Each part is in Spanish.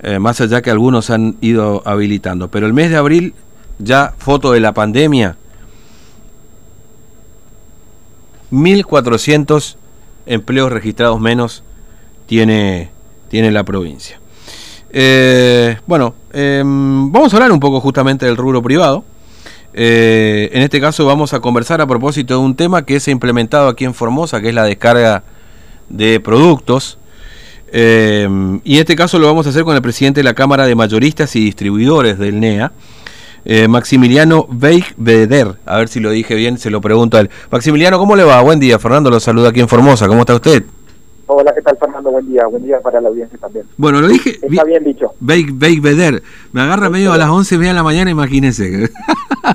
eh, más allá que algunos han ido habilitando. Pero el mes de abril, ya foto de la pandemia, 1.400 empleos registrados menos tiene, tiene la provincia. Eh, bueno, em, vamos a hablar un poco justamente del rubro privado. Eh, en este caso vamos a conversar a propósito de un tema que se ha implementado aquí en Formosa, que es la descarga de productos. Em, y en este caso lo vamos a hacer con el presidente de la Cámara de Mayoristas y Distribuidores del NEA, eh, Maximiliano Beigbeder. A ver si lo dije bien, se lo pregunto a él. Maximiliano, ¿cómo le va? Buen día, Fernando lo saluda aquí en Formosa. ¿Cómo está usted? Hola, ¿qué tal Fernando? Buen día, buen día para la audiencia también. Bueno, lo dije... Está bien dicho. Bake, Beder. Me agarra medio a las 11 de la mañana, imagínese.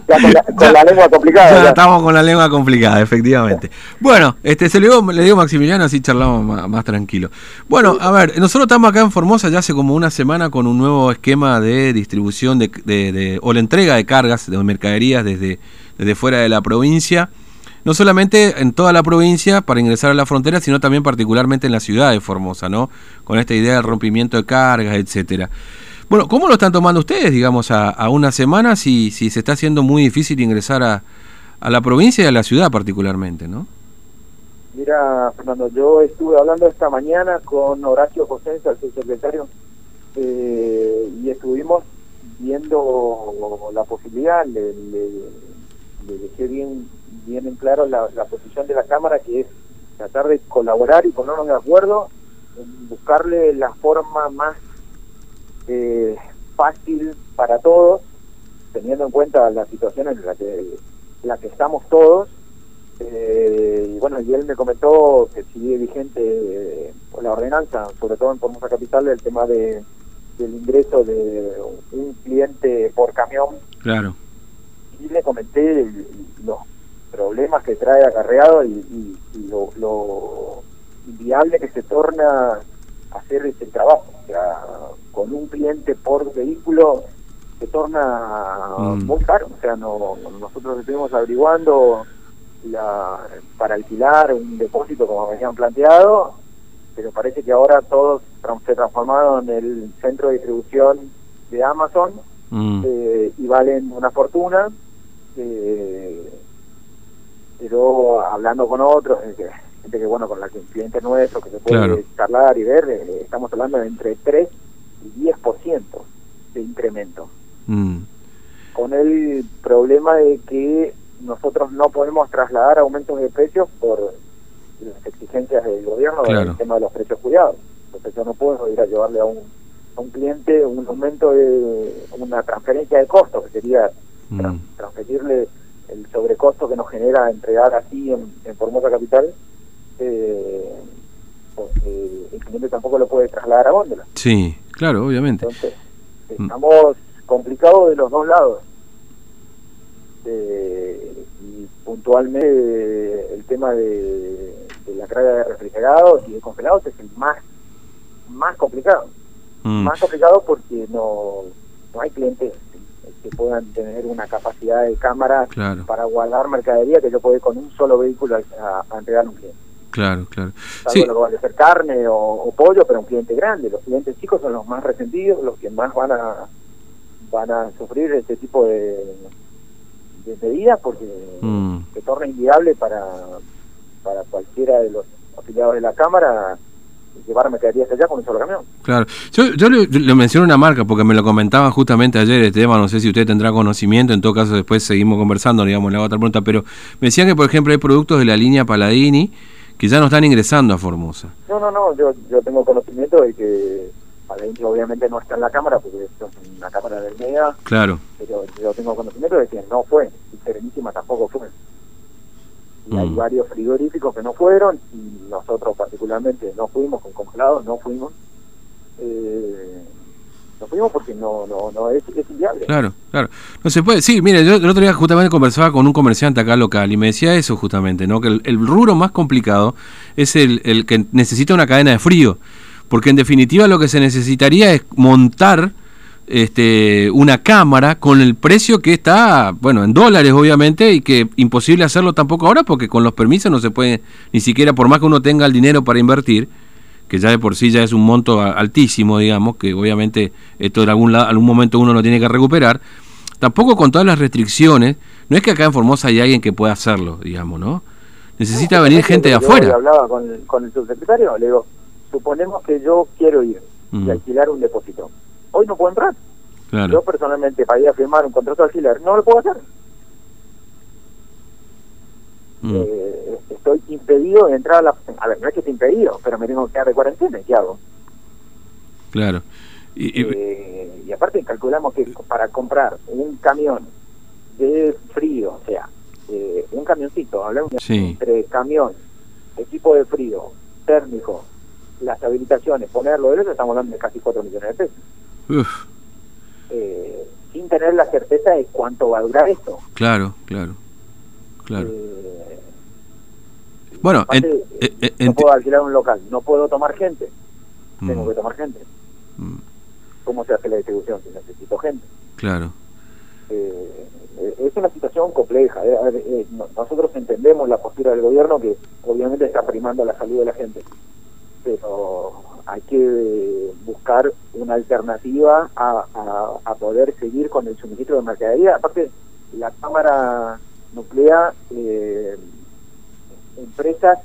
Ya con, la, lengua complicada. Ya, estamos con la lengua complicada, efectivamente. Bueno, este se le digo, le digo Maximiliano, así charlamos más, tranquilo. Bueno, a ver, nosotros estamos acá en Formosa ya hace como una semana con un nuevo esquema de distribución de, de o la entrega de cargas de mercaderías desde, desde fuera de la provincia no solamente en toda la provincia para ingresar a la frontera, sino también particularmente en la ciudad de Formosa, ¿no? Con esta idea del rompimiento de cargas, etcétera. Bueno, ¿cómo lo están tomando ustedes, digamos, a, una semana si, si se está haciendo muy difícil ingresar a, la provincia y a la ciudad particularmente, ¿no? Mira, Fernando, yo estuve hablando esta mañana con Horacio José, el subsecretario, eh, y estuvimos viendo la posibilidad, le, le, le dejé bien bien en claro la, posición de la Cámara, que es tratar de colaborar y ponernos de acuerdo en buscarle la forma más eh, fácil para todos, teniendo en cuenta la situación en la que, la que estamos todos. Eh, y bueno, y él me comentó que sigue vigente eh, la ordenanza, sobre todo en Formosa Capital, el tema de del ingreso de un cliente por camión. Claro. Y le comenté los problemas que trae acarreado y, lo, lo, inviable que se torna hacer este trabajo. O sea, con un cliente por vehículo se torna mm. muy caro. O sea, no, nosotros estuvimos averiguando la, para alquilar un depósito como habían planteado, pero parece que ahora todos se transformaron en el centro de distribución de Amazon mm. eh, y valen una fortuna. Eh, hablando con otros, gente que bueno, con la que cliente nuestro, que se puede charlar y ver, eh, estamos hablando de entre 3 y 10% de incremento. Mm. Con el problema de que nosotros no podemos trasladar aumentos de precios por las exigencias del gobierno del tema de los precios cuidados. Entonces yo no puedo ir a llevarle a un, a un cliente un aumento de una transferencia de costos, que sería mm. transferirle el sobrecosto que nos genera entregar así en, Formosa Capital, eh, porque el cliente tampoco lo puede trasladar a góndola. Sí, claro, obviamente. Entonces, mm. estamos complicados de los dos lados. Eh, y puntualmente el tema de, la carga de refrigerados y de congelados es el más, más complicado. Mm. Más complicado porque no, no hay clientes que puedan tener una capacidad de cámara para guardar mercadería que yo puedo ir con un solo vehículo a, entregar a un cliente. Claro, claro. Sí. Lo que a ser carne o, pollo, pero un cliente grande. Los clientes chicos son los más resentidos, los que más van a van a sufrir este tipo de, de medidas porque mm. se torna inviable para, para cualquiera de los afiliados de la Cámara llevar mercadería hasta allá con un solo camión. Claro, yo, yo le, menciono una marca porque me lo comentaban justamente ayer este tema, no sé si usted tendrá conocimiento, en todo caso después seguimos conversando, digamos, le hago otra pregunta, pero me decían que por ejemplo hay productos de la línea Paladini que ya no están ingresando a Formosa. No, no, no, yo, yo tengo conocimiento de que Paladini obviamente no está en la cámara porque esto es una cámara del MEA, claro. pero yo tengo conocimiento de que no fue, y Serenísima tampoco fue y hay mm. varios frigoríficos que no fueron y nosotros particularmente no fuimos con congelados, no fuimos. Eh, no fuimos porque no, no, no es, es, inviable. Claro, claro. No se puede. Sí, mire, yo el otro día justamente conversaba con un comerciante acá local y me decía eso justamente, ¿no? Que el, el rubro más complicado es el, el que necesita una cadena de frío. Porque en definitiva lo que se necesitaría es montar este, una cámara con el precio que está, bueno, en dólares obviamente, y que imposible hacerlo tampoco ahora porque con los permisos no se puede, ni siquiera por más que uno tenga el dinero para invertir, que ya de por sí ya es un monto altísimo, digamos, que obviamente esto en algún, algún momento uno lo tiene que recuperar, tampoco con todas las restricciones, no es que acá en Formosa hay alguien que pueda hacerlo, digamos, ¿no? Necesita venir gente de afuera. Yo hablaba con, con el subsecretario, le digo, suponemos que yo quiero ir y mm. alquilar un depósito. Hoy no puedo entrar. Yo personalmente para ir a firmar un contrato de alquiler no lo puedo hacer. Mm. Eh, estoy impedido de entrar a la... A ver, no es que esté impedido, pero me tengo que quedar de cuarentena. ¿Qué hago? Claro. Y, eh, y aparte calculamos que para comprar un camión de frío, o sea, eh, un camioncito, hablamos entre camión, equipo de frío, térmico, las habilitaciones, ponerlo de eso, estamos hablando de casi 4 millones de pesos. Eh, sin tener la certeza de cuánto va a durar esto. Claro, claro, claro. Eh, bueno, eh, no puedo alquilar un local, no puedo tomar gente, tengo mm. que tomar gente. Mm. ¿Cómo se hace la distribución si necesito gente? Claro. es una situación compleja. nosotros entendemos la postura del gobierno que obviamente está primando la salud de la gente pero hay que buscar una alternativa a, a, poder seguir con el suministro de mercadería. Aparte, la Cámara nuclea eh, empresas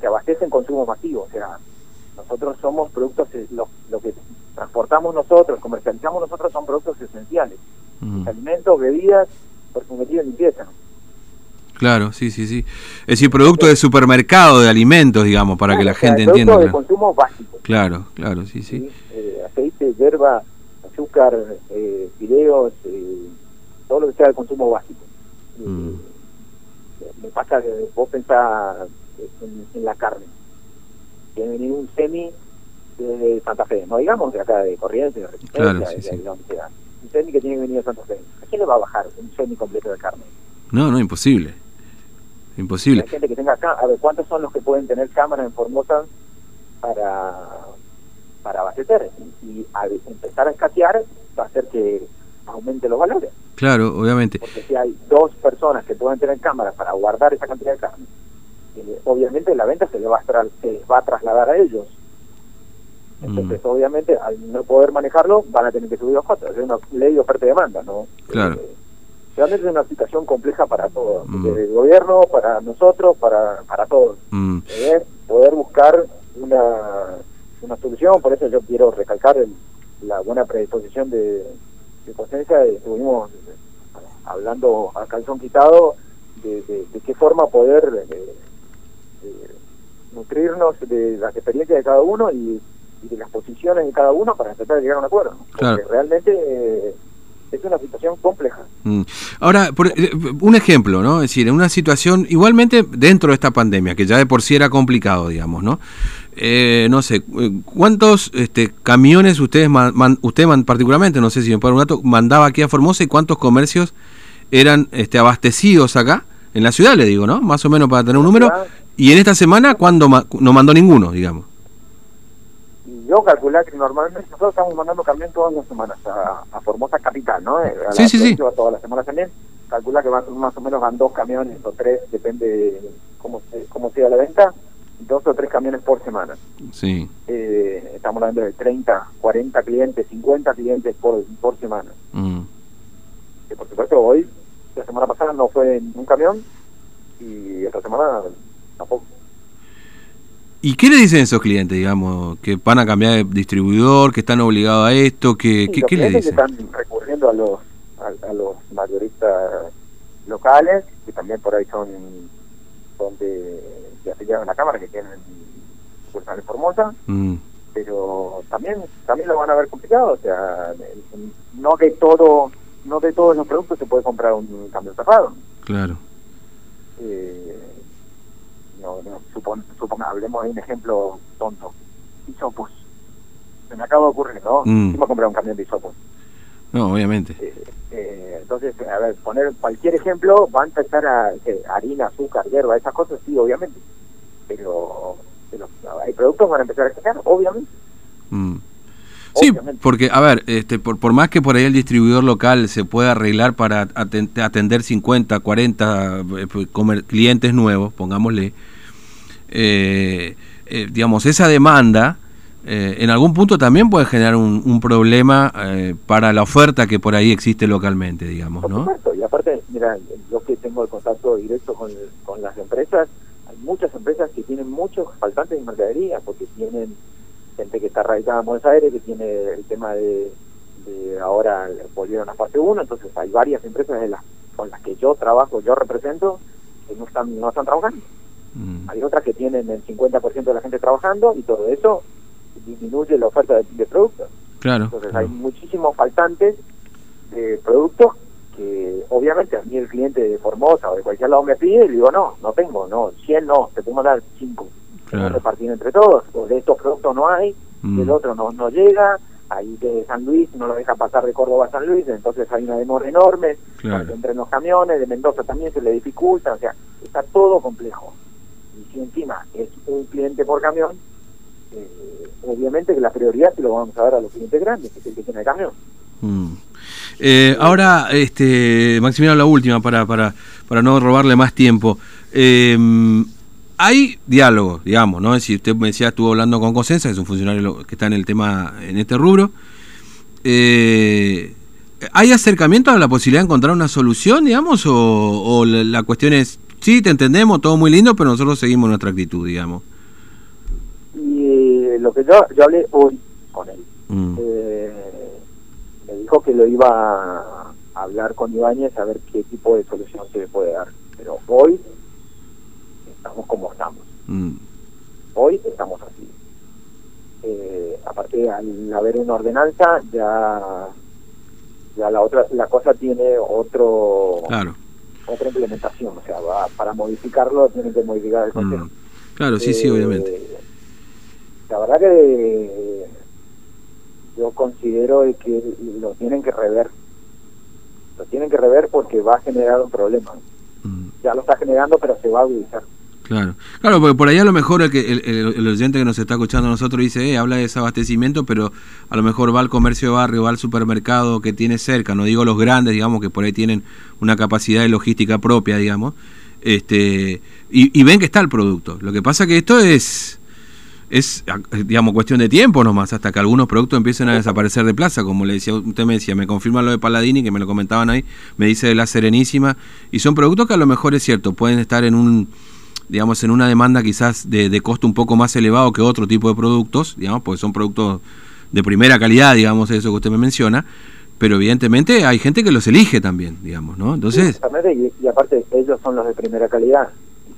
que abastecen consumo masivo, o sea, nosotros somos productos, eh, lo, lo que transportamos nosotros, comercializamos nosotros son productos esenciales, alimentos, bebidas, perfumería y limpieza. Claro, sí, sí, sí. Es decir, producto de supermercado, de alimentos, digamos, para que la gente entienda. de consumo básico. Claro, claro, sí, sí. Eh, aceite, hierba, azúcar, eh, fideos, eh, todo lo que sea de consumo básico. Mm. Me pasa que vos pensás en, la carne. Tiene venir un semi de Santa Fe, no digamos de acá de Corrientes, de Resistencia, de, donde sea. Un semi que tiene que venir de Santa Fe. ¿A quién le va a bajar un semi completo de carne? No, no, imposible. Imposible. Hay gente que tenga a ver, ¿cuántos son los que pueden tener cámara en Formosa para, para abastecer? Y, al empezar a escasear va a hacer que aumente los valores. Claro, obviamente. Porque si hay dos personas que pueden tener cámaras para guardar esa cantidad de carne, eh, obviamente la venta se les, va a se les va a trasladar a ellos. Entonces, mm. obviamente, al no poder manejarlo, van a tener que subir los costos. Es una ley de oferta y demanda, ¿no? Claro. Eh, realmente es una situación compleja para todos, mm. desde el gobierno, para nosotros, para, para todos. Mm. Poder buscar una, una solución, por eso yo quiero recalcar la buena predisposición de, de Conciencia, estuvimos hablando a calzón quitado de, de, qué forma poder eh, eh, nutrirnos de las experiencias de cada uno y, de las posiciones de cada uno para tratar de llegar a un acuerdo. Porque realmente... Eh, es una situación compleja. Mm. Ahora, eh, un ejemplo, ¿no? Es decir, en una situación, igualmente dentro de esta pandemia, que ya de por sí era complicado, digamos, ¿no? Eh, no sé, eh, ¿cuántos este, camiones ustedes, usted particularmente, no sé si me puede un dato, mandaba aquí a Formosa y cuántos comercios eran este, abastecidos acá? En la ciudad, le digo, ¿no? Más o menos para tener un número. Y en esta semana, ¿cuándo no mandó ninguno, digamos? Yo calculé que normalmente nosotros estamos mandando camión todas las semanas a, Formosa Capital, ¿no? A sí, sí, sí. Todas las semanas también. Calcula que más, más o menos van dos camiones o tres, depende cómo, cómo sea la venta, dos o tres camiones por semana. Sí. Eh, estamos hablando de 30, 40 clientes, 50 clientes por, por semana. Mm. Que por supuesto hoy, la semana pasada no fue en un camión y esta semana tampoco. ¿Y qué le dicen esos clientes, digamos, que van a cambiar de distribuidor, que están obligados a esto? Que, ¿qué, le dicen? están recurriendo a los, a, los mayoristas locales, que también por ahí son, son de, de afiliados a la Cámara, que tienen de Formosa, mm. pero también también lo van a ver complicado, o sea, no de todo no de todos los productos se puede comprar un cambio cerrado. Claro. Eh, no, no supon, hablemos de un ejemplo tonto, hisopos. Se me acaba de ocurrir, ¿no? Mm. a comprar un camión de hisopos. No, obviamente. Eh, eh, entonces, a ver, poner cualquier ejemplo, va a empezar a harina, azúcar, hierba, esas cosas, sí, obviamente. Pero, hay productos que van a empezar a escasear, obviamente. Mm. Sí, porque, a ver, este, por, por más que por ahí el distribuidor local se pueda arreglar para atender 50, 40 eh, clientes nuevos, pongámosle, eh, eh, digamos, esa demanda eh, en algún punto también puede generar un, un problema eh, para la oferta que por ahí existe localmente, digamos, Por ¿no? supuesto, y aparte, mira, yo que tengo el contacto directo con, con las empresas, hay muchas empresas que tienen muchos faltantes de mercadería, porque tienen gente que está radicada en Buenos Aires, que tiene el tema de, de ahora volvieron a fase 1, entonces hay varias empresas de las, con las que yo trabajo, yo represento, que no están, no están trabajando. Mm, Hay otras que tienen el 50% de la gente trabajando y todo eso disminuye la oferta de, de productos. claro. Entonces claro. hay muchísimos faltantes de productos que obviamente a mí el cliente de Formosa o de cualquier lado me pide y le digo, no, no tengo, no, 100 no, te puedo dar 5. Claro. repartir entre todos, o de estos productos no hay, Mm. del otro no, no llega, ahí de San Luis no lo deja pasar de Córdoba a San Luis, entonces hay una demora enorme, Claro. que entren los camiones, de Mendoza también se le dificulta, o sea, está todo complejo. Y si encima es un cliente por camión, eh, obviamente que la prioridad se lo vamos a dar a los clientes grandes, que es el que tiene el camión. Mm. Eh, ahora, este, Maximiliano, la última para, para, para no robarle más tiempo. Eh, hay diálogo, digamos, ¿no? Si usted me decía, estuvo hablando con Cosenza, es un funcionario que está en el tema, en este rubro. ¿Hay acercamiento a la posibilidad de encontrar una solución, digamos? O, o la, la cuestión es, sí, te entendemos, todo muy lindo, pero nosotros seguimos nuestra actitud, digamos? Y eh, lo que yo, yo hablé hoy con él, Mm, eh, me dijo que lo iba a hablar con Ibáñez a ver qué tipo de solución se le puede dar. Pero hoy estamos como estamos. mm, Hoy estamos así. Eh, aparte, al haber una ordenanza, ya ya la otra la cosa tiene otro claro. Otra implementación. O sea, va- para modificarlo tienen que modificar el consejo. mm. Claro, sí, sí, Eh, obviamente. La verdad que yo considero de que lo tienen que rever. Lo tienen que rever porque va a generar un problema. Mm. Ya lo está generando, pero se va a agudizar. Claro, claro, porque por ahí a lo mejor el, que, el, el- el oyente que nos está escuchando a nosotros dice, eh, habla de desabastecimiento, pero a lo mejor va al comercio de barrio, va al supermercado que tiene cerca, no digo los grandes, digamos, que por ahí tienen una capacidad de logística propia, digamos, este y, y ven que está el producto. Lo que pasa que esto es, es, digamos, cuestión de tiempo nomás, hasta que algunos productos empiecen a desaparecer de plaza, como le decía, usted me decía, me confirma lo de Paladini, que me lo comentaban ahí, me dice de la Serenísima, y son productos que a lo mejor es cierto, pueden estar en un digamos, en una demanda quizás de, de costo un poco más elevado que otro tipo de productos, digamos, porque son productos de primera calidad, digamos, eso que usted me menciona, pero evidentemente hay gente que los elige también, digamos, ¿no? Entonces, Exactamente, y, y aparte ellos son los de primera calidad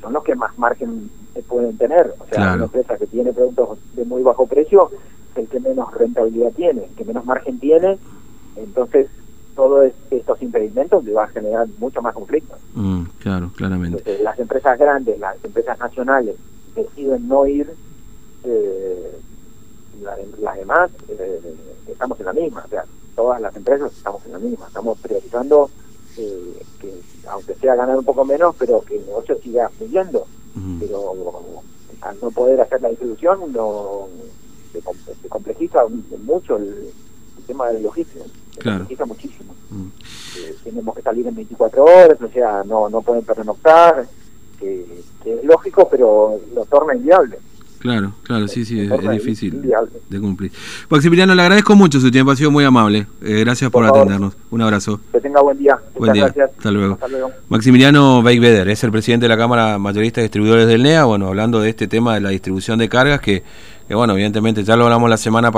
son los que más margen pueden tener. O sea, Claro. una empresa que tiene productos de muy bajo precio el que menos rentabilidad tiene, el que menos margen tiene. Entonces, todos estos impedimentos le va a generar mucho más conflicto. mm, claro, claramente. Entonces, las empresas grandes, las empresas nacionales deciden no ir, eh, la- las demás eh, estamos en la misma, o sea, todas las empresas estamos en la misma, estamos priorizando eh, que aunque sea ganar un poco menos, pero que el negocio siga fluyendo, Mm, pero al no poder hacer la distribución no se, se complejiza mucho el, el tema del logístico, se Claro. complejiza muchísimo mm. eh, tenemos que salir en 24 horas, o sea, no no pueden pernoctar, que, que es lógico, pero lo torna inviable. Claro, claro, sí, sí, es, difícil inviable. de cumplir. Maximiliano, le agradezco mucho su tiempo, ha sido muy amable. Eh, gracias por, Por favor. atendernos. Un abrazo. Que tenga buen día. Buen Muchas día. gracias. Hasta luego. Hasta luego. Maximiliano Beiveder es el presidente de la Cámara Mayorista de Distribuidores del NEA, bueno, hablando de este tema de la distribución de cargas, que, que bueno, evidentemente ya lo hablamos la semana pasada.